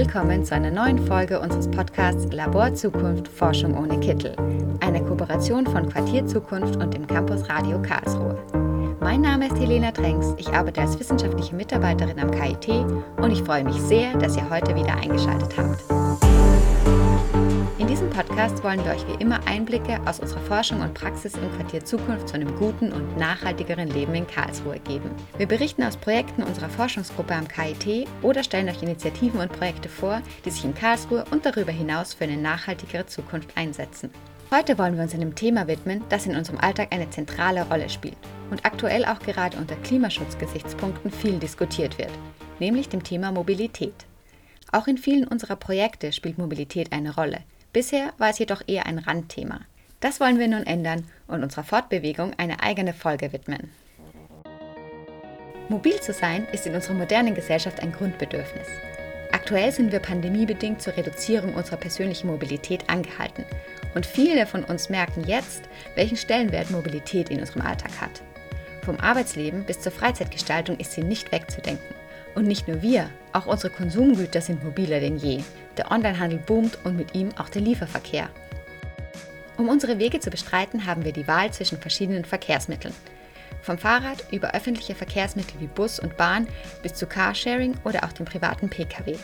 willkommen zu einer neuen Folge unseres Podcasts Labor Zukunft Forschung ohne Kittel, eine Kooperation von Quartier Zukunft und dem Campus Radio Karlsruhe. Mein Name ist Helena Trenks, ich arbeite als wissenschaftliche Mitarbeiterin am KIT und ich freue mich sehr, dass ihr heute wieder eingeschaltet habt. In diesem Podcast wollen wir euch wie immer Einblicke aus unserer Forschung und Praxis im Quartier Zukunft zu einem guten und nachhaltigeren Leben in Karlsruhe geben. Wir berichten aus Projekten unserer Forschungsgruppe am KIT oder stellen euch Initiativen und Projekte vor, die sich in Karlsruhe und darüber hinaus für eine nachhaltigere Zukunft einsetzen. Heute wollen wir uns einem Thema widmen, das in unserem Alltag eine zentrale Rolle spielt und aktuell auch gerade unter Klimaschutzgesichtspunkten viel diskutiert wird, nämlich dem Thema Mobilität. Auch in vielen unserer Projekte spielt Mobilität eine Rolle. Bisher war es jedoch eher ein Randthema. Das wollen wir nun ändern und unserer Fortbewegung eine eigene Folge widmen. Mobil zu sein ist in unserer modernen Gesellschaft ein Grundbedürfnis. Aktuell sind wir pandemiebedingt zur Reduzierung unserer persönlichen Mobilität angehalten und viele von uns merken jetzt, welchen Stellenwert Mobilität in unserem Alltag hat. Vom Arbeitsleben bis zur Freizeitgestaltung ist sie nicht wegzudenken. Und nicht nur wir, auch unsere Konsumgüter sind mobiler denn je. Der Onlinehandel boomt und mit ihm auch der Lieferverkehr. Um unsere Wege zu bestreiten, haben wir die Wahl zwischen verschiedenen Verkehrsmitteln. Vom Fahrrad über öffentliche Verkehrsmittel wie Bus und Bahn bis zu Carsharing oder auch dem privaten Pkw.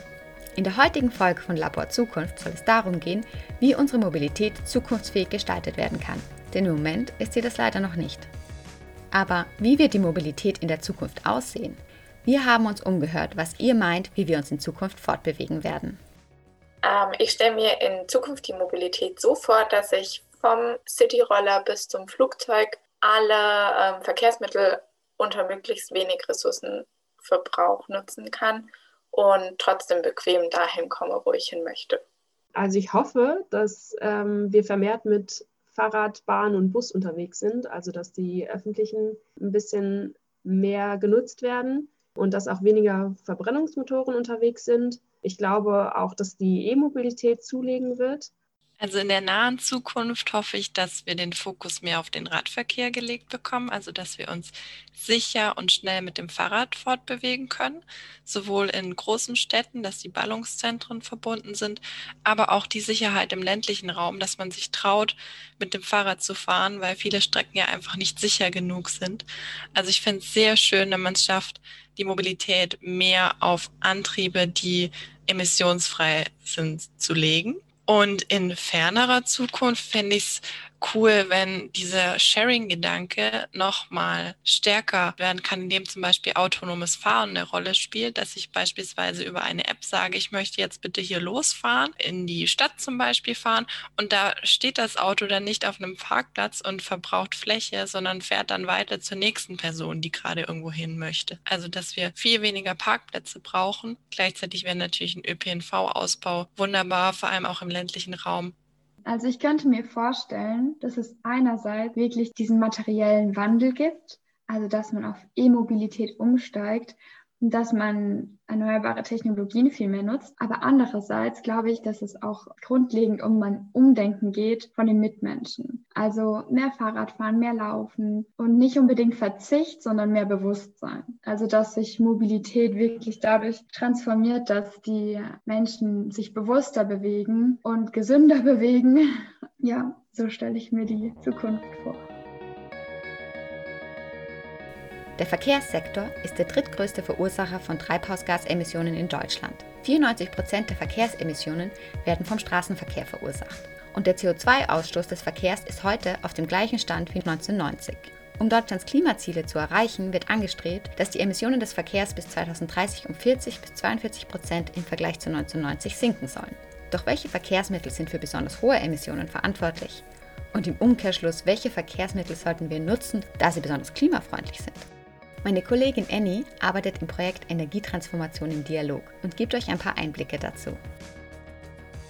In der heutigen Folge von Labor Zukunft soll es darum gehen, wie unsere Mobilität zukunftsfähig gestaltet werden kann. Denn im Moment ist sie das leider noch nicht. Aber wie wird die Mobilität in der Zukunft aussehen? Wir haben uns umgehört, was ihr meint, wie wir uns in Zukunft fortbewegen werden. Ähm, ich stelle mir in Zukunft die Mobilität so vor, dass ich vom Cityroller bis zum Flugzeug alle ähm, Verkehrsmittel unter möglichst wenig Ressourcenverbrauch nutzen kann und trotzdem bequem dahin komme, wo ich hin möchte. Also ich hoffe, dass ähm, wir vermehrt mit Fahrrad, Bahn und Bus unterwegs sind, also dass die öffentlichen ein bisschen mehr genutzt werden und dass auch weniger Verbrennungsmotoren unterwegs sind. Ich glaube auch, dass die E-Mobilität zulegen wird. Also in der nahen Zukunft hoffe ich, dass wir den Fokus mehr auf den Radverkehr gelegt bekommen, also dass wir uns sicher und schnell mit dem Fahrrad fortbewegen können, sowohl in großen Städten, dass die Ballungszentren verbunden sind, aber auch die Sicherheit im ländlichen Raum, dass man sich traut, mit dem Fahrrad zu fahren, weil viele Strecken ja einfach nicht sicher genug sind. Also ich finde es sehr schön, wenn man es schafft, die Mobilität mehr auf Antriebe, die emissionsfrei sind, zu legen. Und in fernerer Zukunft fände ich es cool, wenn dieser Sharing-Gedanke nochmal stärker werden kann, indem zum Beispiel autonomes Fahren eine Rolle spielt, dass ich beispielsweise über eine App sage, ich möchte jetzt bitte hier losfahren, in die Stadt zum Beispiel fahren und da steht das Auto dann nicht auf einem Parkplatz und verbraucht Fläche, sondern fährt dann weiter zur nächsten Person, die gerade irgendwo hin möchte. Also, dass wir viel weniger Parkplätze brauchen. Gleichzeitig wäre natürlich ein ÖPNV-Ausbau wunderbar, vor allem auch im ländlichen Raum. Also ich könnte mir vorstellen, dass es einerseits wirklich diesen materiellen Wandel gibt, also dass man auf E-Mobilität umsteigt dass man erneuerbare Technologien viel mehr nutzt. Aber andererseits glaube ich, dass es auch grundlegend um ein Umdenken geht von den Mitmenschen. Also mehr Fahrradfahren, mehr Laufen und nicht unbedingt Verzicht, sondern mehr Bewusstsein. Also dass sich Mobilität wirklich dadurch transformiert, dass die Menschen sich bewusster bewegen und gesünder bewegen. Ja, so stelle ich mir die Zukunft vor. Der Verkehrssektor ist der drittgrößte Verursacher von Treibhausgasemissionen in Deutschland. 94 Prozent der Verkehrsemissionen werden vom Straßenverkehr verursacht. Und der CO2-Ausstoß des Verkehrs ist heute auf dem gleichen Stand wie 1990. Um Deutschlands Klimaziele zu erreichen, wird angestrebt, dass die Emissionen des Verkehrs bis 2030 um 40 bis 42 Prozent im Vergleich zu 1990 sinken sollen. Doch welche Verkehrsmittel sind für besonders hohe Emissionen verantwortlich? Und im Umkehrschluss, welche Verkehrsmittel sollten wir nutzen, da sie besonders klimafreundlich sind? Meine Kollegin Annie arbeitet im Projekt Energietransformation im Dialog und gibt euch ein paar Einblicke dazu.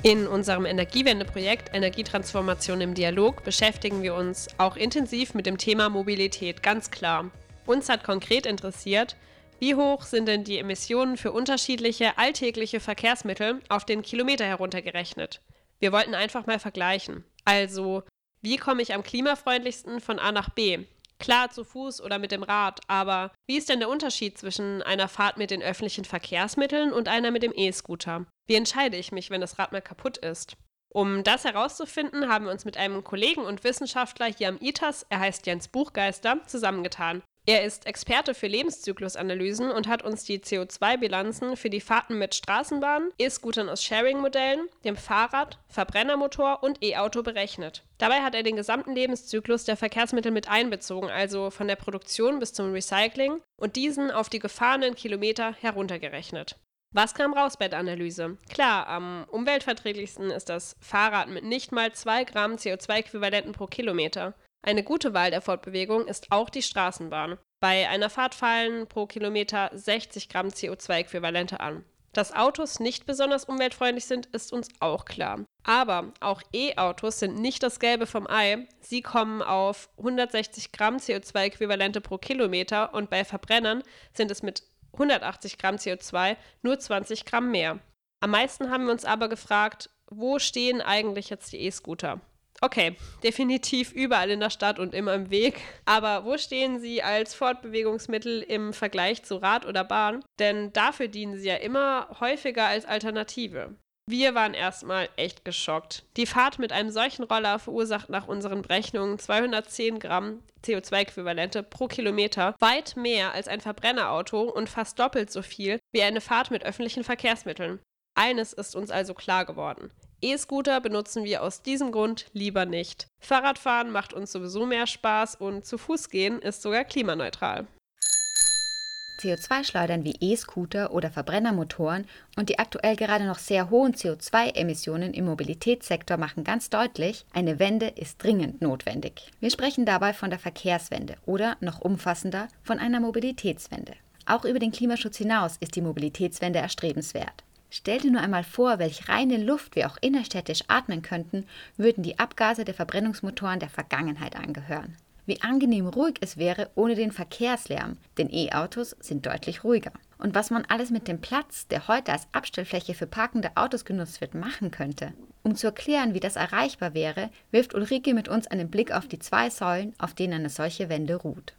In unserem Energiewende-Projekt Energietransformation im Dialog beschäftigen wir uns auch intensiv mit dem Thema Mobilität, ganz klar. Uns hat konkret interessiert, wie hoch sind denn die Emissionen für unterschiedliche alltägliche Verkehrsmittel auf den Kilometer heruntergerechnet? Wir wollten einfach mal vergleichen. Also, wie komme ich am klimafreundlichsten von A nach B? Klar, zu Fuß oder mit dem Rad, aber wie ist denn der Unterschied zwischen einer Fahrt mit den öffentlichen Verkehrsmitteln und einer mit dem E-Scooter? Wie entscheide ich mich, wenn das Rad mal kaputt ist? Um das herauszufinden, haben wir uns mit einem Kollegen und Wissenschaftler hier am ITAS, er heißt Jens Buchgeister, zusammengetan. Er ist Experte für Lebenszyklusanalysen und hat uns die CO2-Bilanzen für die Fahrten mit Straßenbahnen, E-Scootern aus Sharing-Modellen, dem Fahrrad, Verbrennermotor und E-Auto berechnet. Dabei hat er den gesamten Lebenszyklus der Verkehrsmittel mit einbezogen, also von der Produktion bis zum Recycling und diesen auf die gefahrenen Kilometer heruntergerechnet. Was kam raus bei der Analyse? Klar, am umweltverträglichsten ist das Fahrrad mit nicht mal 2 Gramm CO2-Äquivalenten pro Kilometer. Eine gute Wahl der Fortbewegung ist auch die Straßenbahn. Bei einer Fahrt fallen pro Kilometer 60 Gramm CO2-Äquivalente an. Dass Autos nicht besonders umweltfreundlich sind, ist uns auch klar. Aber auch E-Autos sind nicht das Gelbe vom Ei. Sie kommen auf 160 Gramm CO2-Äquivalente pro Kilometer und bei Verbrennern sind es mit 180 Gramm CO2 nur 20 Gramm mehr. Am meisten haben wir uns aber gefragt, wo stehen eigentlich jetzt die E-Scooter? Okay, definitiv überall in der Stadt und immer im Weg. Aber wo stehen sie als Fortbewegungsmittel im Vergleich zu Rad oder Bahn? Denn dafür dienen sie ja immer häufiger als Alternative. Wir waren erstmal echt geschockt. Die Fahrt mit einem solchen Roller verursacht nach unseren Berechnungen 210 Gramm CO2-Äquivalente pro Kilometer, weit mehr als ein Verbrennerauto und fast doppelt so viel wie eine Fahrt mit öffentlichen Verkehrsmitteln. Eines ist uns also klar geworden. E-Scooter benutzen wir aus diesem Grund lieber nicht. Fahrradfahren macht uns sowieso mehr Spaß und zu Fuß gehen ist sogar klimaneutral. CO2-Schleudern wie E-Scooter oder Verbrennermotoren und die aktuell gerade noch sehr hohen CO2-Emissionen im Mobilitätssektor machen ganz deutlich, eine Wende ist dringend notwendig. Wir sprechen dabei von der Verkehrswende oder noch umfassender von einer Mobilitätswende. Auch über den Klimaschutz hinaus ist die Mobilitätswende erstrebenswert. Stell dir nur einmal vor, welche reine Luft wir auch innerstädtisch atmen könnten, würden die Abgase der Verbrennungsmotoren der Vergangenheit angehören. Wie angenehm ruhig es wäre ohne den Verkehrslärm, denn E-Autos sind deutlich ruhiger. Und was man alles mit dem Platz, der heute als Abstellfläche für parkende Autos genutzt wird, machen könnte. Um zu erklären, wie das erreichbar wäre, wirft Ulrike mit uns einen Blick auf die zwei Säulen, auf denen eine solche Wende ruht.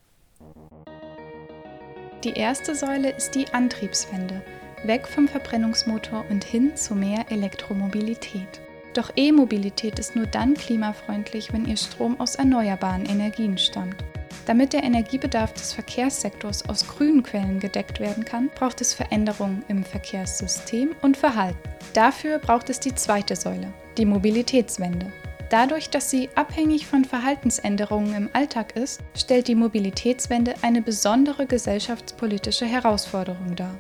Die erste Säule ist die Antriebswende weg vom Verbrennungsmotor und hin zu mehr Elektromobilität. Doch E-Mobilität ist nur dann klimafreundlich, wenn ihr Strom aus erneuerbaren Energien stammt. Damit der Energiebedarf des Verkehrssektors aus grünen Quellen gedeckt werden kann, braucht es Veränderungen im Verkehrssystem und Verhalten. Dafür braucht es die zweite Säule, die Mobilitätswende. Dadurch, dass sie abhängig von Verhaltensänderungen im Alltag ist, stellt die Mobilitätswende eine besondere gesellschaftspolitische Herausforderung dar.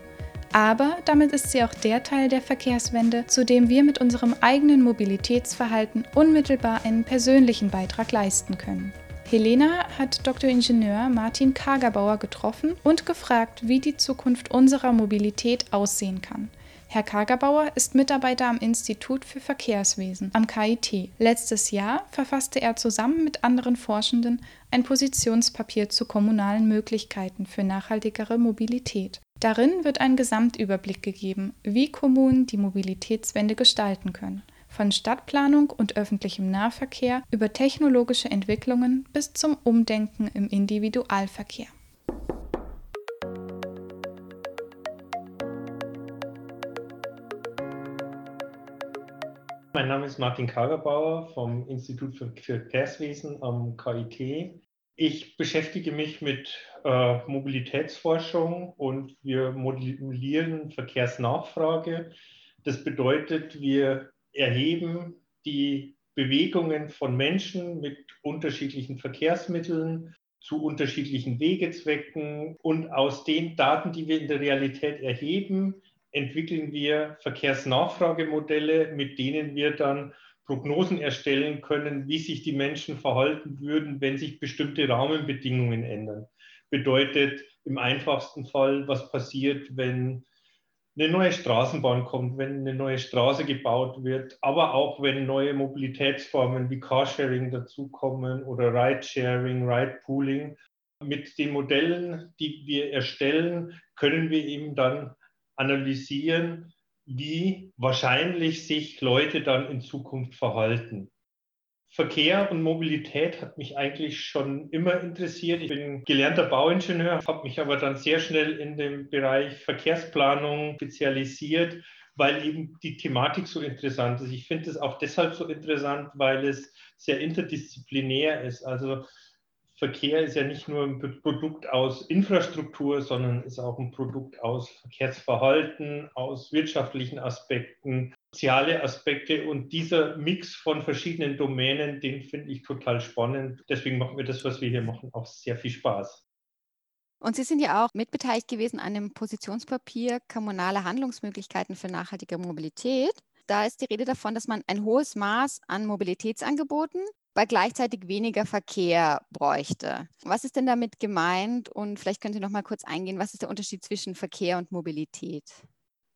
Aber damit ist sie auch der Teil der Verkehrswende, zu dem wir mit unserem eigenen Mobilitätsverhalten unmittelbar einen persönlichen Beitrag leisten können. Helena hat Dr. Ingenieur Martin Kagerbauer getroffen und gefragt, wie die Zukunft unserer Mobilität aussehen kann. Herr Kagerbauer ist Mitarbeiter am Institut für Verkehrswesen am KIT. Letztes Jahr verfasste er zusammen mit anderen Forschenden ein Positionspapier zu kommunalen Möglichkeiten für nachhaltigere Mobilität. Darin wird ein Gesamtüberblick gegeben, wie Kommunen die Mobilitätswende gestalten können. Von Stadtplanung und öffentlichem Nahverkehr über technologische Entwicklungen bis zum Umdenken im Individualverkehr. Mein Name ist Martin Kagerbauer vom Institut für Verkehrswesen am KIT. Ich beschäftige mich mit äh, Mobilitätsforschung und wir modellieren Verkehrsnachfrage. Das bedeutet, wir erheben die Bewegungen von Menschen mit unterschiedlichen Verkehrsmitteln zu unterschiedlichen Wegezwecken und aus den Daten, die wir in der Realität erheben, entwickeln wir Verkehrsnachfragemodelle, mit denen wir dann Prognosen erstellen können, wie sich die Menschen verhalten würden, wenn sich bestimmte Rahmenbedingungen ändern. Bedeutet im einfachsten Fall, was passiert, wenn eine neue Straßenbahn kommt, wenn eine neue Straße gebaut wird, aber auch wenn neue Mobilitätsformen wie Carsharing dazukommen oder Ridesharing, Ridepooling. Mit den Modellen, die wir erstellen, können wir eben dann analysieren, wie wahrscheinlich sich Leute dann in Zukunft verhalten. Verkehr und Mobilität hat mich eigentlich schon immer interessiert. Ich bin gelernter Bauingenieur, habe mich aber dann sehr schnell in dem Bereich Verkehrsplanung spezialisiert, weil eben die Thematik so interessant ist. Ich finde es auch deshalb so interessant, weil es sehr interdisziplinär ist. Also Verkehr ist ja nicht nur ein Produkt aus Infrastruktur, sondern ist auch ein Produkt aus Verkehrsverhalten, aus wirtschaftlichen Aspekten, soziale Aspekte. Und dieser Mix von verschiedenen Domänen, den finde ich total spannend. Deswegen macht mir das, was wir hier machen, auch sehr viel Spaß. Und Sie sind ja auch mitbeteiligt gewesen an dem Positionspapier Kommunale Handlungsmöglichkeiten für nachhaltige Mobilität. Da ist die Rede davon, dass man ein hohes Maß an Mobilitätsangeboten bei gleichzeitig weniger Verkehr bräuchte. Was ist denn damit gemeint? Und vielleicht können Sie noch mal kurz eingehen, was ist der Unterschied zwischen Verkehr und Mobilität?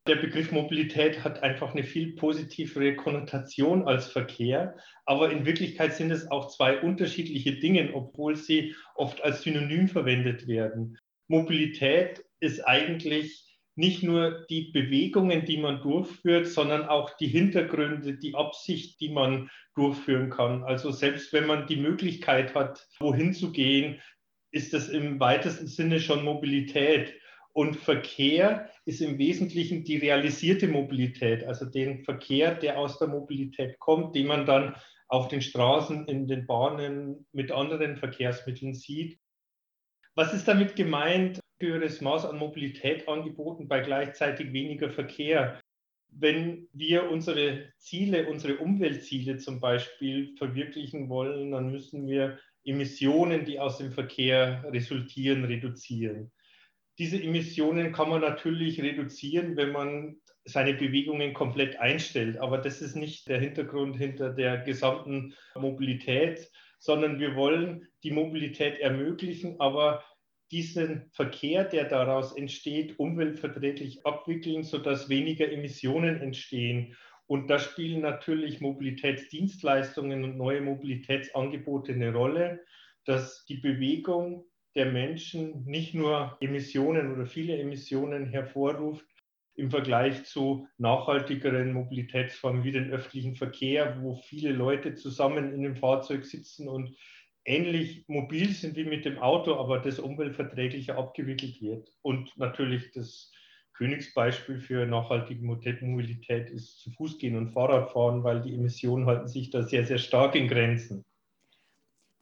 Der Begriff Mobilität hat einfach eine viel positivere Konnotation als Verkehr, aber in Wirklichkeit sind es auch zwei unterschiedliche Dinge, obwohl sie oft als Synonym verwendet werden. Mobilität ist eigentlich nicht nur die Bewegungen, die man durchführt, sondern auch die Hintergründe, die Absicht, die man durchführen kann. Also selbst wenn man die Möglichkeit hat, wohin zu gehen, ist das im weitesten Sinne schon Mobilität. Und Verkehr ist im Wesentlichen die realisierte Mobilität, also den Verkehr, der aus der Mobilität kommt, den man dann auf den Straßen, in den Bahnen mit anderen Verkehrsmitteln sieht. Was ist damit gemeint? Höheres Maß an Mobilität angeboten bei gleichzeitig weniger Verkehr. Wenn wir unsere Ziele, unsere Umweltziele zum Beispiel verwirklichen wollen, dann müssen wir Emissionen, die aus dem Verkehr resultieren, reduzieren. Diese Emissionen kann man natürlich reduzieren, wenn man seine Bewegungen komplett einstellt. Aber das ist nicht der Hintergrund hinter der gesamten Mobilität, sondern wir wollen die Mobilität ermöglichen, aber diesen Verkehr, der daraus entsteht, umweltverträglich abwickeln, sodass weniger Emissionen entstehen. Und da spielen natürlich Mobilitätsdienstleistungen und neue Mobilitätsangebote eine Rolle, dass die Bewegung der Menschen nicht nur Emissionen oder viele Emissionen hervorruft im Vergleich zu nachhaltigeren Mobilitätsformen wie den öffentlichen Verkehr, wo viele Leute zusammen in dem Fahrzeug sitzen und ähnlich mobil sind wie mit dem Auto, aber das umweltverträglicher abgewickelt wird. Und natürlich das Königsbeispiel für nachhaltige Mobilität ist zu Fuß gehen und Fahrradfahren, weil die Emissionen halten sich da sehr, sehr stark in Grenzen.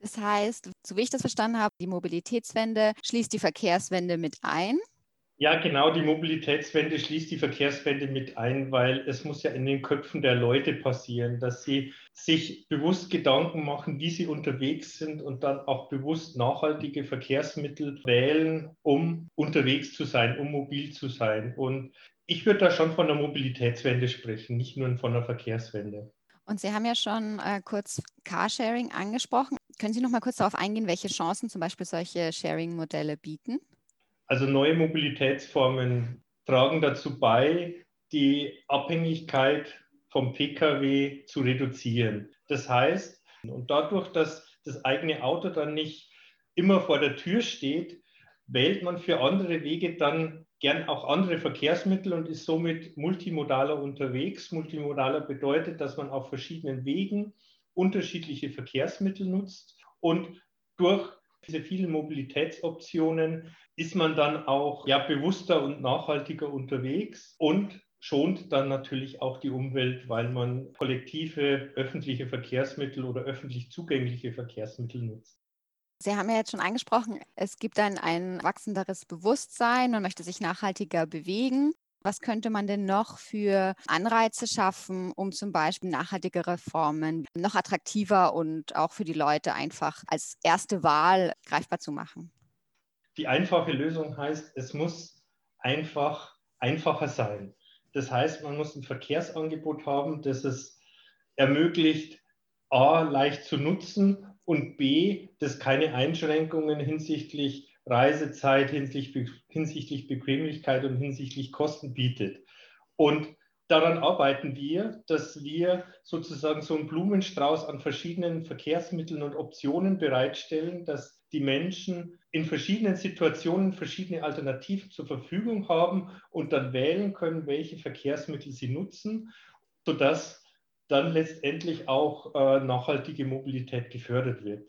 Das heißt, so wie ich das verstanden habe, die Mobilitätswende schließt die Verkehrswende mit ein. Ja, genau, die Mobilitätswende schließt die Verkehrswende mit ein, weil es muss ja in den Köpfen der Leute passieren, dass sie sich bewusst Gedanken machen, wie sie unterwegs sind und dann auch bewusst nachhaltige Verkehrsmittel wählen, um unterwegs zu sein, um mobil zu sein. Und ich würde da schon von der Mobilitätswende sprechen, nicht nur von der Verkehrswende. Und Sie haben ja schon äh, kurz Carsharing angesprochen. Können Sie noch mal kurz darauf eingehen, welche Chancen zum Beispiel solche Sharing-Modelle bieten? Also neue Mobilitätsformen tragen dazu bei, die Abhängigkeit vom Pkw zu reduzieren. Das heißt, und dadurch, dass das eigene Auto dann nicht immer vor der Tür steht, wählt man für andere Wege dann gern auch andere Verkehrsmittel und ist somit multimodaler unterwegs. Multimodaler bedeutet, dass man auf verschiedenen Wegen unterschiedliche Verkehrsmittel nutzt und durch diese vielen Mobilitätsoptionen ist man dann auch ja, bewusster und nachhaltiger unterwegs und schont dann natürlich auch die Umwelt, weil man kollektive öffentliche Verkehrsmittel oder öffentlich zugängliche Verkehrsmittel nutzt. Sie haben ja jetzt schon angesprochen, es gibt dann ein wachsenderes Bewusstsein, man möchte sich nachhaltiger bewegen. Was könnte man denn noch für Anreize schaffen, um zum Beispiel nachhaltige Reformen noch attraktiver und auch für die Leute einfach als erste Wahl greifbar zu machen? Die einfache Lösung heißt, es muss einfach einfacher sein. Das heißt, man muss ein Verkehrsangebot haben, das es ermöglicht, a, leicht zu nutzen und b, das keine Einschränkungen hinsichtlich Reisezeit, hinsichtlich, hinsichtlich Bequemlichkeit und hinsichtlich Kosten bietet. Und daran arbeiten wir, dass wir sozusagen so einen Blumenstrauß an verschiedenen Verkehrsmitteln und Optionen bereitstellen, dass die Menschen in verschiedenen Situationen verschiedene Alternativen zur Verfügung haben und dann wählen können, welche Verkehrsmittel sie nutzen, sodass dann letztendlich auch äh, nachhaltige Mobilität gefördert wird.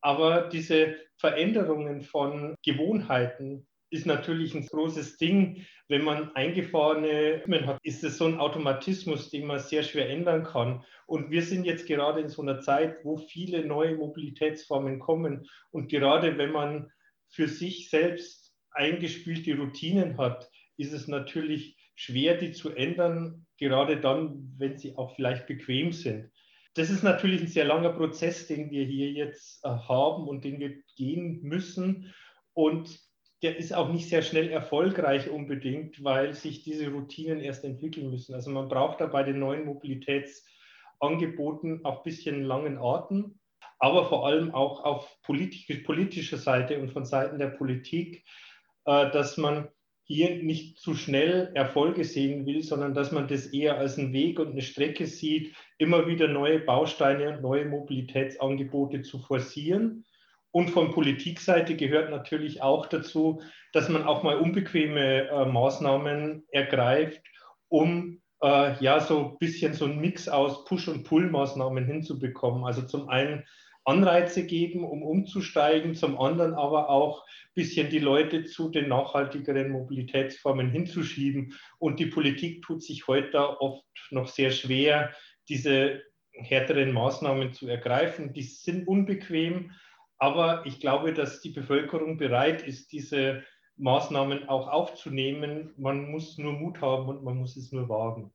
Aber diese Veränderungen von Gewohnheiten ist natürlich ein großes Ding. Wenn man eingefahrene Rhythmen hat, ist es so ein Automatismus, den man sehr schwer ändern kann. Und wir sind jetzt gerade in so einer Zeit, wo viele neue Mobilitätsformen kommen. Und gerade wenn man für sich selbst eingespielte Routinen hat, ist es natürlich schwer, die zu ändern, gerade dann, wenn sie auch vielleicht bequem sind. Das ist natürlich ein sehr langer Prozess, den wir hier jetzt äh, haben und den wir gehen müssen. Und der ist auch nicht sehr schnell erfolgreich unbedingt, weil sich diese Routinen erst entwickeln müssen. Also man braucht da bei den neuen Mobilitätsangeboten auch ein bisschen langen Atem, aber vor allem auch auf politisch, politischer Seite und von Seiten der Politik, äh, dass man hier nicht zu schnell Erfolge sehen will, sondern dass man das eher als einen Weg und eine Strecke sieht, immer wieder neue Bausteine und neue Mobilitätsangebote zu forcieren. Und von Politikseite gehört natürlich auch dazu, dass man auch mal unbequeme äh, Maßnahmen ergreift, um äh, ja so ein bisschen so einen Mix aus Push- und Pull-Maßnahmen hinzubekommen. Also zum einen Anreize geben, um umzusteigen, zum anderen aber auch ein bisschen die Leute zu den nachhaltigeren Mobilitätsformen hinzuschieben. Und die Politik tut sich heute oft noch sehr schwer, diese härteren Maßnahmen zu ergreifen. Die sind unbequem, aber ich glaube, dass die Bevölkerung bereit ist, diese Maßnahmen auch aufzunehmen. Man muss nur Mut haben und man muss es nur wagen.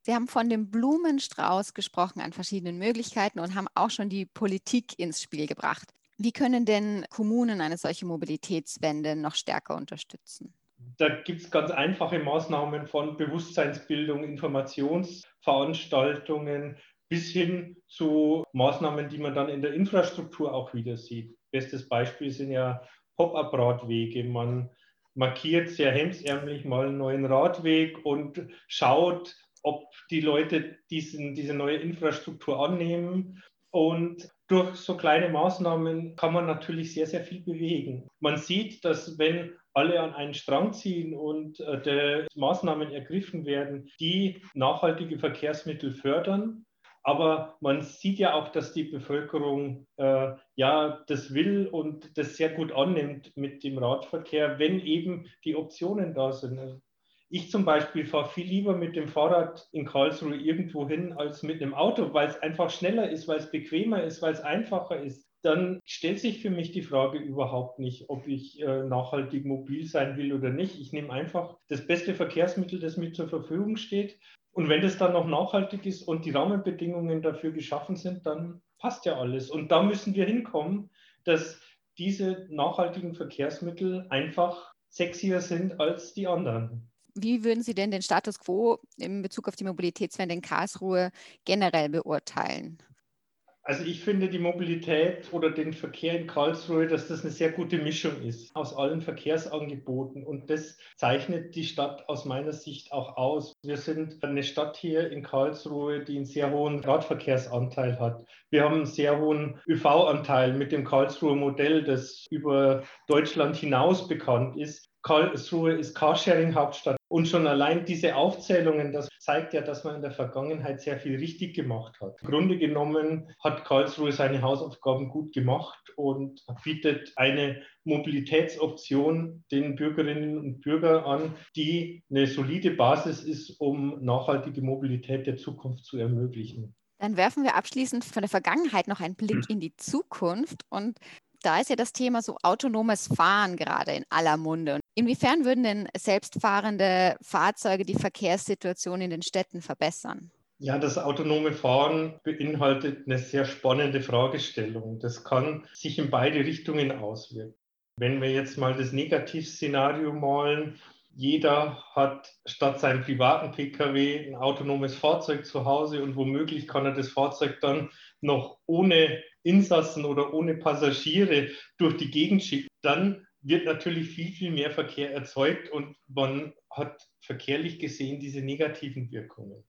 Sie haben von dem Blumenstrauß gesprochen an verschiedenen Möglichkeiten und haben auch schon die Politik ins Spiel gebracht. Wie können denn Kommunen eine solche Mobilitätswende noch stärker unterstützen? Da gibt es ganz einfache Maßnahmen von Bewusstseinsbildung, Informationsveranstaltungen bis hin zu Maßnahmen, die man dann in der Infrastruktur auch wieder sieht. Bestes Beispiel sind ja Pop-up-Radwege. Man markiert sehr hemsärmlich mal einen neuen Radweg und schaut, ob die Leute diesen, diese neue Infrastruktur annehmen. Und durch so kleine Maßnahmen kann man natürlich sehr, sehr viel bewegen. Man sieht, dass wenn alle an einen Strang ziehen und äh, Maßnahmen ergriffen werden, die nachhaltige Verkehrsmittel fördern, aber man sieht ja auch, dass die Bevölkerung äh, ja das will und das sehr gut annimmt mit dem Radverkehr, wenn eben die Optionen da sind. Ich zum Beispiel fahre viel lieber mit dem Fahrrad in Karlsruhe irgendwo hin als mit einem Auto, weil es einfach schneller ist, weil es bequemer ist, weil es einfacher ist. Dann stellt sich für mich die Frage überhaupt nicht, ob ich äh, nachhaltig mobil sein will oder nicht. Ich nehme einfach das beste Verkehrsmittel, das mir zur Verfügung steht. Und wenn das dann noch nachhaltig ist und die Rahmenbedingungen dafür geschaffen sind, dann passt ja alles. Und da müssen wir hinkommen, dass diese nachhaltigen Verkehrsmittel einfach sexier sind als die anderen. Wie würden Sie denn den Status quo in Bezug auf die Mobilitätswende in Karlsruhe generell beurteilen? Also ich finde die Mobilität oder den Verkehr in Karlsruhe, dass das eine sehr gute Mischung ist aus allen Verkehrsangeboten. Und das zeichnet die Stadt aus meiner Sicht auch aus. Wir sind eine Stadt hier in Karlsruhe, die einen sehr hohen Radverkehrsanteil hat. Wir haben einen sehr hohen ÖV-Anteil mit dem Karlsruher Modell, das über Deutschland hinaus bekannt ist. Karlsruhe ist Carsharing-Hauptstadt. Und schon allein diese Aufzählungen, das zeigt ja, dass man in der Vergangenheit sehr viel richtig gemacht hat. Im Grunde genommen hat Karlsruhe seine Hausaufgaben gut gemacht und bietet eine Mobilitätsoption den Bürgerinnen und Bürgern an, die eine solide Basis ist, um nachhaltige Mobilität der Zukunft zu ermöglichen. Dann werfen wir abschließend von der Vergangenheit noch einen Blick in die Zukunft und da ist ja das Thema so autonomes Fahren gerade in aller Munde. Inwiefern würden denn selbstfahrende Fahrzeuge die Verkehrssituation in den Städten verbessern? Ja, das autonome Fahren beinhaltet eine sehr spannende Fragestellung. Das kann sich in beide Richtungen auswirken. Wenn wir jetzt mal das Negativszenario malen, jeder hat statt seinem privaten Pkw ein autonomes Fahrzeug zu Hause und womöglich kann er das Fahrzeug dann noch ohne Insassen oder ohne Passagiere durch die Gegend schicken, dann wird natürlich viel, viel mehr Verkehr erzeugt und man hat verkehrlich gesehen diese negativen Wirkungen.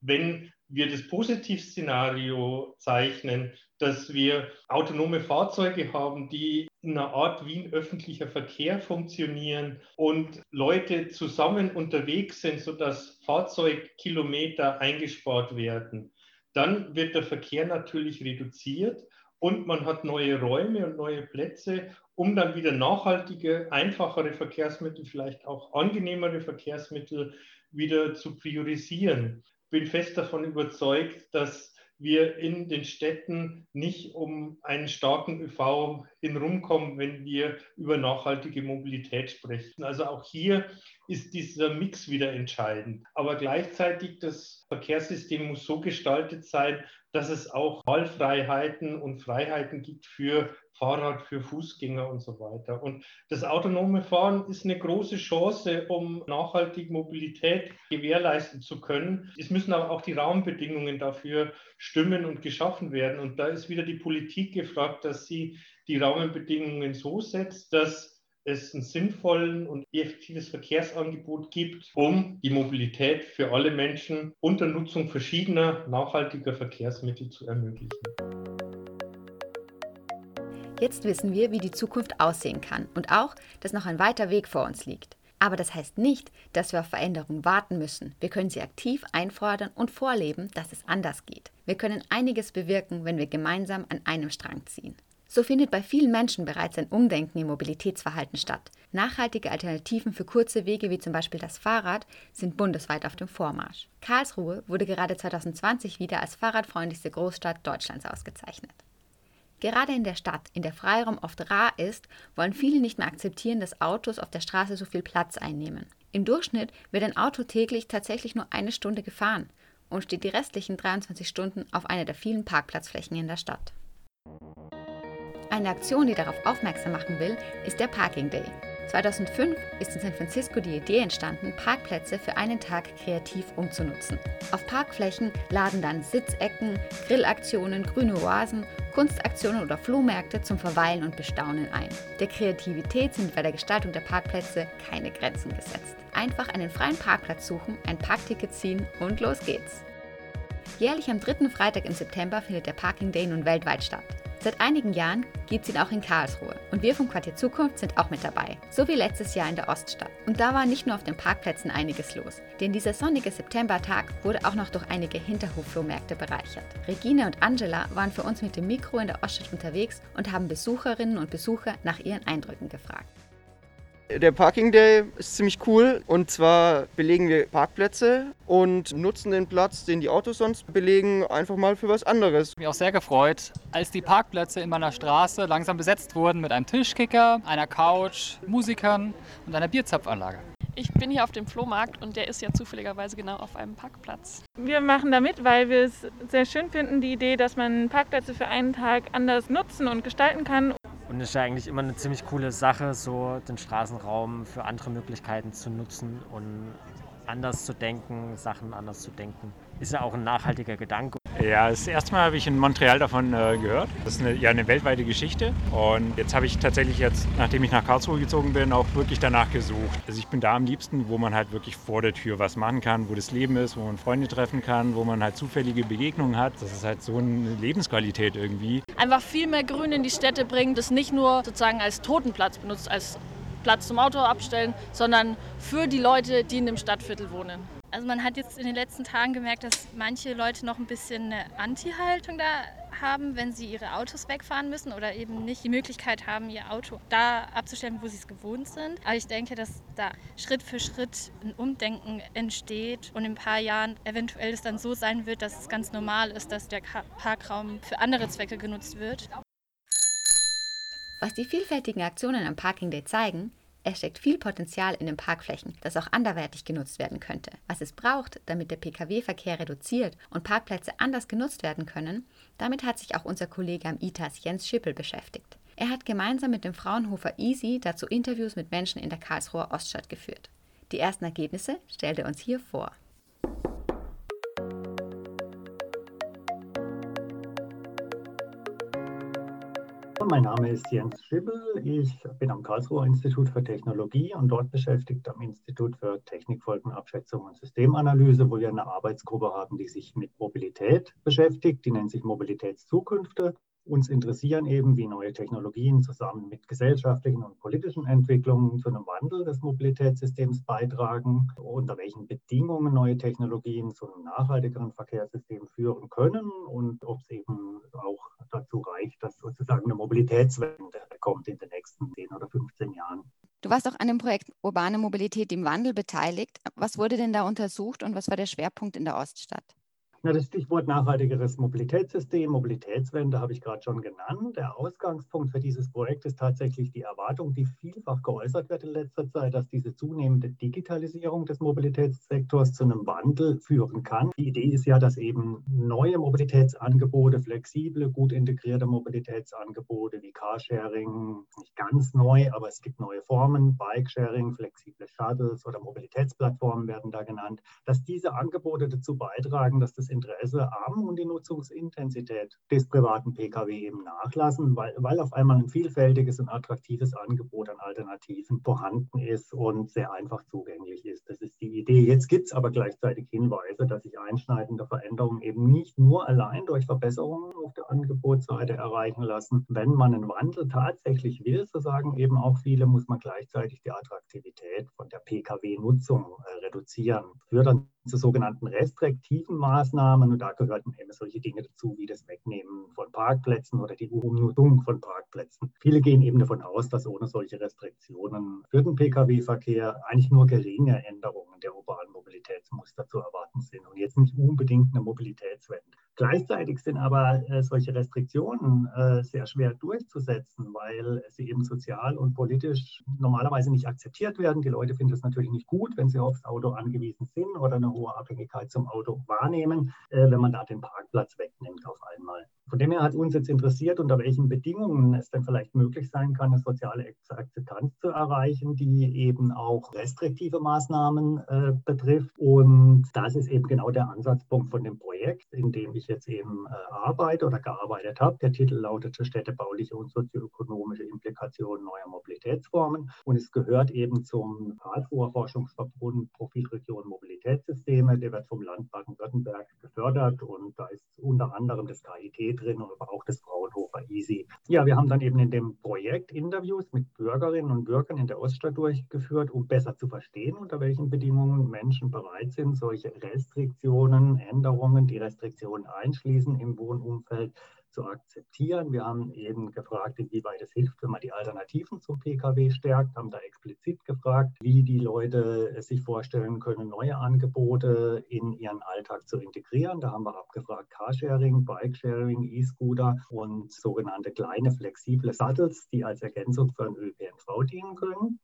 Wenn wir das Positivszenario zeichnen, dass wir autonome Fahrzeuge haben, die in einer Art wie ein öffentlicher Verkehr funktionieren und Leute zusammen unterwegs sind, sodass Fahrzeugkilometer eingespart werden, dann wird der Verkehr natürlich reduziert und man hat neue Räume und neue Plätze, um dann wieder nachhaltige, einfachere Verkehrsmittel, vielleicht auch angenehmere Verkehrsmittel wieder zu priorisieren. Ich Bin fest davon überzeugt, dass wir in den Städten nicht um einen starken ÖV hinumkommen, wenn wir über nachhaltige Mobilität sprechen. Also auch hier ist dieser Mix wieder entscheidend. Aber gleichzeitig das Verkehrssystem muss so gestaltet sein, dass es auch Wahlfreiheiten und Freiheiten gibt für Fahrrad, für Fußgänger und so weiter. Und das autonome Fahren ist eine große Chance, um nachhaltige Mobilität gewährleisten zu können. Es müssen aber auch die Rahmenbedingungen dafür stimmen und geschaffen werden. Und da ist wieder die Politik gefragt, dass sie die Rahmenbedingungen so setzt, dass es ein sinnvollen und effektives Verkehrsangebot gibt, um die Mobilität für alle Menschen unter Nutzung verschiedener nachhaltiger Verkehrsmittel zu ermöglichen. Jetzt wissen wir, wie die Zukunft aussehen kann und auch, dass noch ein weiter Weg vor uns liegt. Aber das heißt nicht, dass wir auf Veränderungen warten müssen. Wir können sie aktiv einfordern und vorleben, dass es anders geht. Wir können einiges bewirken, wenn wir gemeinsam an einem Strang ziehen. So findet bei vielen Menschen bereits ein Umdenken im Mobilitätsverhalten statt. Nachhaltige Alternativen für kurze Wege wie zum Beispiel das Fahrrad sind bundesweit auf dem Vormarsch. Karlsruhe wurde gerade 2020 wieder als fahrradfreundlichste Großstadt Deutschlands ausgezeichnet. Gerade in der Stadt, in der Freiraum oft rar ist, wollen viele nicht mehr akzeptieren, dass Autos auf der Straße so viel Platz einnehmen. Im Durchschnitt wird ein Auto täglich tatsächlich nur eine Stunde gefahren und steht die restlichen 23 Stunden auf einer der vielen Parkplatzflächen in der Stadt. Eine Aktion, die darauf aufmerksam machen will, ist der Parking Day. 2005 ist in San Francisco die Idee entstanden, Parkplätze für einen Tag kreativ umzunutzen. Auf Parkflächen laden dann Sitzecken, Grillaktionen, grüne Oasen, Kunstaktionen oder Flohmärkte zum Verweilen und Bestaunen ein. Der Kreativität sind bei der Gestaltung der Parkplätze keine Grenzen gesetzt. Einfach einen freien Parkplatz suchen, ein Parkticket ziehen und los geht's. Jährlich am dritten Freitag im September findet der Parking Day nun weltweit statt. Seit einigen Jahren gibt es ihn auch in Karlsruhe und wir vom Quartier Zukunft sind auch mit dabei, so wie letztes Jahr in der Oststadt. Und da war nicht nur auf den Parkplätzen einiges los, denn dieser sonnige Septembertag wurde auch noch durch einige Hinterhofflohmärkte bereichert. Regina und Angela waren für uns mit dem Mikro in der Oststadt unterwegs und haben Besucherinnen und Besucher nach ihren Eindrücken gefragt. Der Parking Day ist ziemlich cool und zwar belegen wir Parkplätze und nutzen den Platz, den die Autos sonst belegen, einfach mal für was anderes. Ich bin auch sehr gefreut, als die Parkplätze in meiner Straße langsam besetzt wurden mit einem Tischkicker, einer Couch, Musikern und einer Bierzapfanlage. Ich bin hier auf dem Flohmarkt und der ist ja zufälligerweise genau auf einem Parkplatz. Wir machen da mit, weil wir es sehr schön finden, die Idee, dass man Parkplätze für einen Tag anders nutzen und gestalten kann. Und es ist ja eigentlich immer eine ziemlich coole Sache, so den Straßenraum für andere Möglichkeiten zu nutzen und anders zu denken, Sachen anders zu denken. Ist ja auch ein nachhaltiger Gedanke. Ja, das erste Mal habe ich in Montreal davon äh, gehört. Das ist eine, ja eine weltweite Geschichte. Und jetzt habe ich tatsächlich jetzt, nachdem ich nach Karlsruhe gezogen bin, auch wirklich danach gesucht. Also ich bin da am liebsten, wo man halt wirklich vor der Tür was machen kann, wo das Leben ist, wo man Freunde treffen kann, wo man halt zufällige Begegnungen hat. Das ist halt so eine Lebensqualität irgendwie. Einfach viel mehr Grün in die Städte bringen, das nicht nur sozusagen als Totenplatz benutzt, als Platz zum Auto abstellen, sondern für die Leute, die in dem Stadtviertel wohnen. Also man hat jetzt in den letzten Tagen gemerkt, dass manche Leute noch ein bisschen eine Anti-Haltung da haben, wenn sie ihre Autos wegfahren müssen oder eben nicht die Möglichkeit haben, ihr Auto da abzustellen, wo sie es gewohnt sind. Aber ich denke, dass da Schritt für Schritt ein Umdenken entsteht und in ein paar Jahren eventuell es dann so sein wird, dass es ganz normal ist, dass der Parkraum für andere Zwecke genutzt wird. Was die vielfältigen Aktionen am Parking Day zeigen, es steckt viel Potenzial in den Parkflächen, das auch anderweitig genutzt werden könnte. Was es braucht, damit der Pkw-Verkehr reduziert und Parkplätze anders genutzt werden können, damit hat sich auch unser Kollege am ITAS Jens Schippel beschäftigt. Er hat gemeinsam mit dem Fraunhofer Easy dazu Interviews mit Menschen in der Karlsruher Oststadt geführt. Die ersten Ergebnisse stellt er uns hier vor. Mein Name ist Jens Schibbel. Ich bin am Karlsruher Institut für Technologie und dort beschäftigt am Institut für Technikfolgenabschätzung und Systemanalyse, wo wir eine Arbeitsgruppe haben, die sich mit Mobilität beschäftigt. Die nennt sich Mobilitätszukünfte. Uns interessieren eben, wie neue Technologien zusammen mit gesellschaftlichen und politischen Entwicklungen zu einem Wandel des Mobilitätssystems beitragen, unter welchen Bedingungen neue Technologien zu einem nachhaltigeren Verkehrssystem führen können und ob es eben auch dazu reicht, dass sozusagen eine Mobilitätswende kommt in den nächsten 10 oder 15 Jahren. Du warst auch an dem Projekt Urbane Mobilität im Wandel beteiligt. Was wurde denn da untersucht und was war der Schwerpunkt in der Oststadt? Na, das Stichwort nachhaltigeres Mobilitätssystem, Mobilitätswende habe ich gerade schon genannt. Der Ausgangspunkt für dieses Projekt ist tatsächlich die Erwartung, die vielfach geäußert wird in letzter Zeit, dass diese zunehmende Digitalisierung des Mobilitätssektors zu einem Wandel führen kann. Die Idee ist ja, dass eben neue Mobilitätsangebote, flexible, gut integrierte Mobilitätsangebote wie Carsharing, nicht ganz neu, aber es gibt neue Formen, Bikesharing, flexible Shuttles oder Mobilitätsplattformen werden da genannt, dass diese Angebote dazu beitragen, dass das Interesse am und die Nutzungsintensität des privaten Pkw eben nachlassen, weil, weil auf einmal ein vielfältiges und attraktives Angebot an Alternativen vorhanden ist und sehr einfach zugänglich ist. Das ist die Idee. Jetzt gibt es aber gleichzeitig Hinweise, dass sich einschneidende Veränderungen eben nicht nur allein durch Verbesserungen auf der Angebotsseite erreichen lassen. Wenn man einen Wandel tatsächlich will, so sagen eben auch viele, muss man gleichzeitig die Attraktivität von der Pkw-Nutzung äh, reduzieren. Führt dann zu sogenannten restriktiven Maßnahmen. Und da gehörten eben solche Dinge dazu wie das Wegnehmen von Parkplätzen oder die Umnutzung von Parkplätzen. Viele gehen eben davon aus, dass ohne solche Restriktionen für den Pkw-Verkehr eigentlich nur geringe Änderungen der urbanen Mobilitätsmuster zu erwarten sind und jetzt nicht unbedingt eine Mobilitätswende. Gleichzeitig sind aber äh, solche Restriktionen äh, sehr schwer durchzusetzen, weil sie eben sozial und politisch normalerweise nicht akzeptiert werden. Die Leute finden es natürlich nicht gut, wenn sie aufs Auto angewiesen sind oder eine hohe Abhängigkeit zum Auto wahrnehmen, äh, wenn man da den Parkplatz wegnimmt auf einmal. Von dem her hat uns jetzt interessiert, unter welchen Bedingungen es denn vielleicht möglich sein kann, eine soziale Akzeptanz zu erreichen, die eben auch restriktive Maßnahmen äh, betrifft. Und das ist eben genau der Ansatzpunkt von dem Projekt, in dem ich jetzt eben äh, arbeite oder gearbeitet habe. Der Titel lautete Städtebauliche und sozioökonomische Implikationen neuer Mobilitätsformen. Und es gehört eben zum Karlsruher Forschungsverbund Profilregion Mobilitätssysteme. Der wird vom Land Baden-Württemberg gefördert und da ist unter anderem das KIT drin, aber auch das Fraunhofer Easy. Ja, wir haben dann eben in dem Projekt Interviews mit Bürgerinnen und Bürgern in der Oststadt durchgeführt, um besser zu verstehen, unter welchen Bedingungen Menschen bereit sind, solche Restriktionen, Änderungen, die Restriktionen einschließen im Wohnumfeld, zu akzeptieren. Wir haben eben gefragt, inwieweit es hilft, wenn man die Alternativen zum Pkw stärkt, haben da explizit gefragt, wie die Leute sich vorstellen können, neue Angebote in ihren Alltag zu integrieren. Da haben wir abgefragt Carsharing, Bikesharing, E-Scooter und sogenannte kleine flexible Sattles, die als Ergänzung für den ÖPNV dienen können.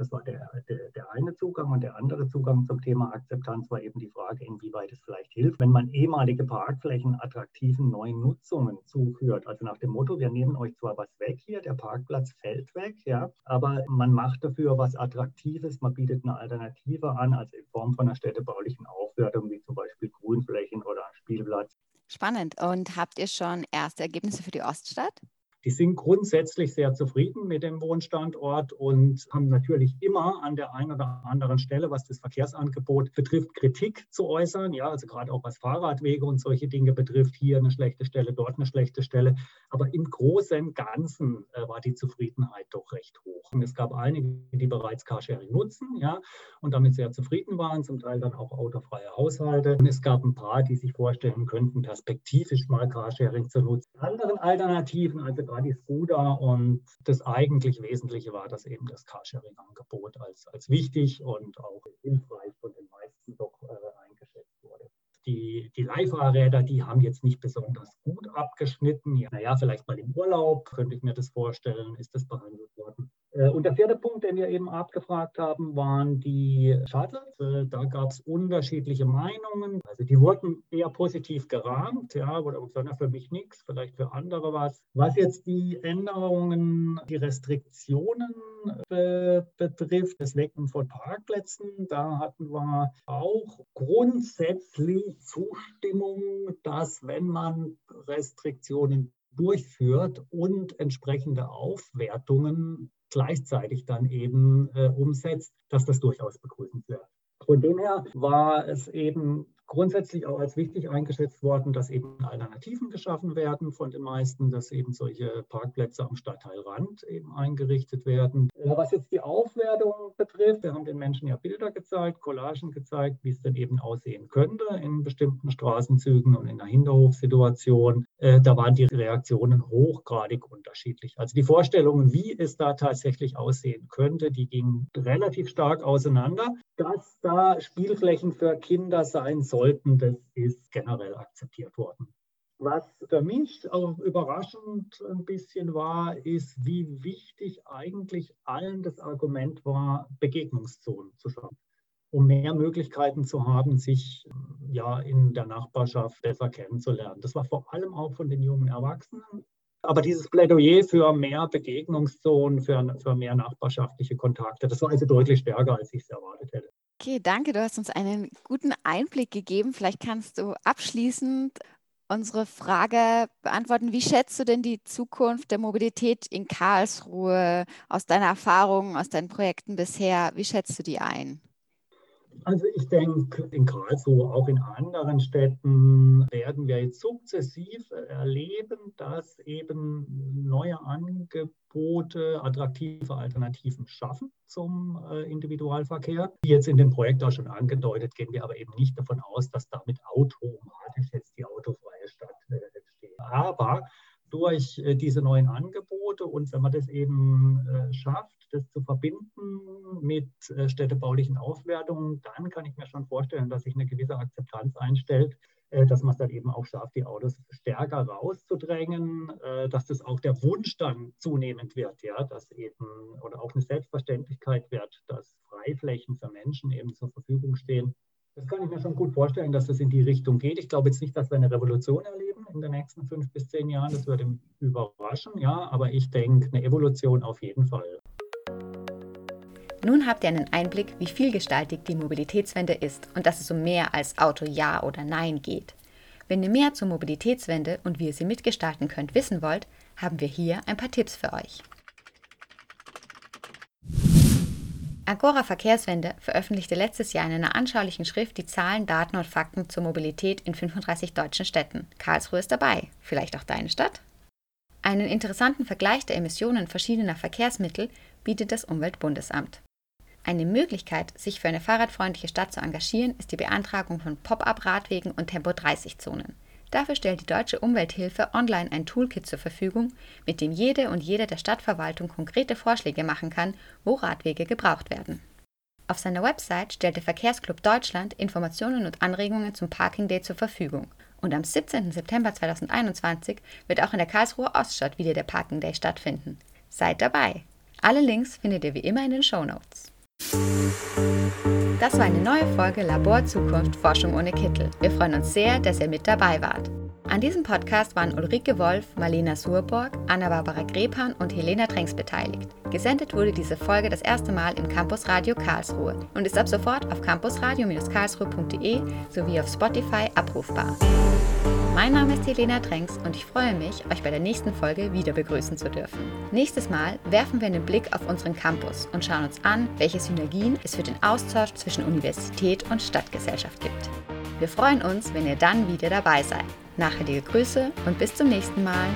Das war der, der, der, eine Zugang. Und der andere Zugang zum Thema Akzeptanz war eben die Frage, inwieweit es vielleicht hilft, wenn man ehemalige Parkflächen attraktiven neuen Nutzungen zuführt. Also nach dem Motto, wir nehmen euch zwar was weg hier, der Parkplatz fällt weg, ja, aber man macht dafür was Attraktives, man bietet eine Alternative an, also in Form von einer städtebaulichen Aufwertung, wie zum Beispiel Grünflächen oder Spielplatz. Spannend. Und habt ihr schon erste Ergebnisse für die Oststadt? Die sind grundsätzlich sehr zufrieden mit dem Wohnstandort und haben natürlich immer an der einen oder anderen Stelle, was das Verkehrsangebot betrifft, Kritik zu äußern. Ja, also gerade auch was Fahrradwege und solche Dinge betrifft, hier eine schlechte Stelle, dort eine schlechte Stelle. Aber im Großen Ganzen äh, war die Zufriedenheit doch recht hoch. Und es gab einige, die bereits Carsharing nutzen, ja, und damit sehr zufrieden waren, zum Teil dann auch autofreie Haushalte. Und es gab ein paar, die sich vorstellen könnten, perspektivisch mal Carsharing zu nutzen. Anderen Alternativen, also war die Scooter und das eigentlich Wesentliche war, dass eben das Carsharing-Angebot als, als wichtig und auch hilfreich von den meisten doch äh, eingeschätzt wurde. Die, die Leihfahrräder, die haben jetzt nicht besonders gut abgeschnitten. Ja, naja, vielleicht mal im Urlaub könnte ich mir das vorstellen, ist das behandelt worden. Äh, und der vierte Punkt, den wir eben abgefragt haben, waren die Shuttles. Äh, da gab es unterschiedliche Meinungen. Also die wurden eher positiv gerahmt. Ja, wurde gesagt, für mich nichts, vielleicht für andere was. Was jetzt die Änderungen, die Restriktionen äh, betrifft, das Wecken von Parkplätzen, da hatten wir auch grundsätzlich Zustimmung, dass wenn man Restriktionen durchführt und entsprechende Aufwertungen gleichzeitig dann eben äh, umsetzt, dass das durchaus begrüßenswert. Von dem her war es eben grundsätzlich auch als wichtig eingeschätzt worden, dass eben Alternativen geschaffen werden von den meisten, dass eben solche Parkplätze am Stadtteilrand eben eingerichtet werden. Was jetzt die Aufwertung betrifft, wir haben den Menschen ja Bilder gezeigt, Collagen gezeigt, wie es denn eben aussehen könnte in bestimmten Straßenzügen und in einer Hinterhofsituation. Äh, da waren die Reaktionen hochgradig unterschiedlich. Also die Vorstellungen, wie es da tatsächlich aussehen könnte, die gingen relativ stark auseinander. Dass da Spielflächen für Kinder sein sollten, das ist generell akzeptiert worden. Was für mich auch überraschend ein bisschen war, ist, wie wichtig eigentlich allen das Argument war, Begegnungszonen zu schaffen, um mehr Möglichkeiten zu haben, sich ja in der Nachbarschaft besser kennenzulernen. Das war vor allem auch von den jungen Erwachsenen. Aber dieses Plädoyer für mehr Begegnungszonen, für, für mehr nachbarschaftliche Kontakte, das war also deutlich stärker, als ich es erwartet hätte. Okay, danke. Du hast uns einen guten Einblick gegeben. Vielleicht kannst du abschließend unsere Frage beantworten. Wie schätzt du denn die Zukunft der Mobilität in Karlsruhe aus deiner Erfahrung, aus deinen Projekten bisher? Wie schätzt du die ein? Also ich denke, in Karlsruhe, auch in anderen Städten werden wir jetzt sukzessiv erleben, dass eben neue Angebote, attraktive Alternativen schaffen zum äh, Individualverkehr. Wie jetzt in dem Projekt auch schon angedeutet, gehen wir aber eben nicht davon aus, dass damit automatisch jetzt die autofreie Stadt äh, entsteht. Aber durch äh, diese neuen Angebote und wenn man das eben schafft, das zu verbinden mit äh, städtebaulichen Aufwertungen, dann kann ich mir schon vorstellen, dass sich eine gewisse Akzeptanz einstellt, äh, dass man es dann eben auch schafft, die Autos stärker rauszudrängen, äh, dass das auch der Wunsch dann zunehmend wird, ja, dass eben oder auch eine Selbstverständlichkeit wird, dass Freiflächen für Menschen eben zur Verfügung stehen. Das kann ich mir schon gut vorstellen, dass das in die Richtung geht. Ich glaube jetzt nicht, dass wir eine Revolution erleben in den nächsten fünf bis zehn Jahren. Das würde mich überraschen, ja, aber ich denke, eine Evolution auf jeden Fall. Nun habt ihr einen Einblick, wie vielgestaltig die Mobilitätswende ist und dass es um mehr als Auto Ja oder Nein geht. Wenn ihr mehr zur Mobilitätswende und wie ihr sie mitgestalten könnt wissen wollt, haben wir hier ein paar Tipps für euch. Agora Verkehrswende veröffentlichte letztes Jahr in einer anschaulichen Schrift die Zahlen, Daten und Fakten zur Mobilität in 35 deutschen Städten. Karlsruhe ist dabei. Vielleicht auch deine Stadt? Einen interessanten Vergleich der Emissionen verschiedener Verkehrsmittel bietet das Umweltbundesamt. Eine Möglichkeit, sich für eine fahrradfreundliche Stadt zu engagieren, ist die Beantragung von Pop-up-Radwegen und Tempo-30-Zonen. Dafür stellt die Deutsche Umwelthilfe online ein Toolkit zur Verfügung, mit dem jede und jeder der Stadtverwaltung konkrete Vorschläge machen kann, wo Radwege gebraucht werden. Auf seiner Website stellt der Verkehrsclub Deutschland Informationen und Anregungen zum Parking Day zur Verfügung. Und am 17. September 2021 wird auch in der Karlsruher Oststadt wieder der Parking Day stattfinden. Seid dabei! Alle Links findet ihr wie immer in den Show Notes. Das war eine neue Folge Labor Zukunft Forschung ohne Kittel. Wir freuen uns sehr, dass ihr mit dabei wart. An diesem Podcast waren Ulrike Wolf, Marlena Surborg, Anna-Barbara Grepan und Helena Tränks beteiligt. Gesendet wurde diese Folge das erste Mal im Campus Radio Karlsruhe und ist ab sofort auf campusradio-karlsruhe.de sowie auf Spotify abrufbar. Mein Name ist Helena Tränks und ich freue mich, euch bei der nächsten Folge wieder begrüßen zu dürfen. Nächstes Mal werfen wir einen Blick auf unseren Campus und schauen uns an, welche Synergien es für den Austausch zwischen Universität und Stadtgesellschaft gibt. Wir freuen uns, wenn ihr dann wieder dabei seid. Nachhaltige Grüße und bis zum nächsten Mal.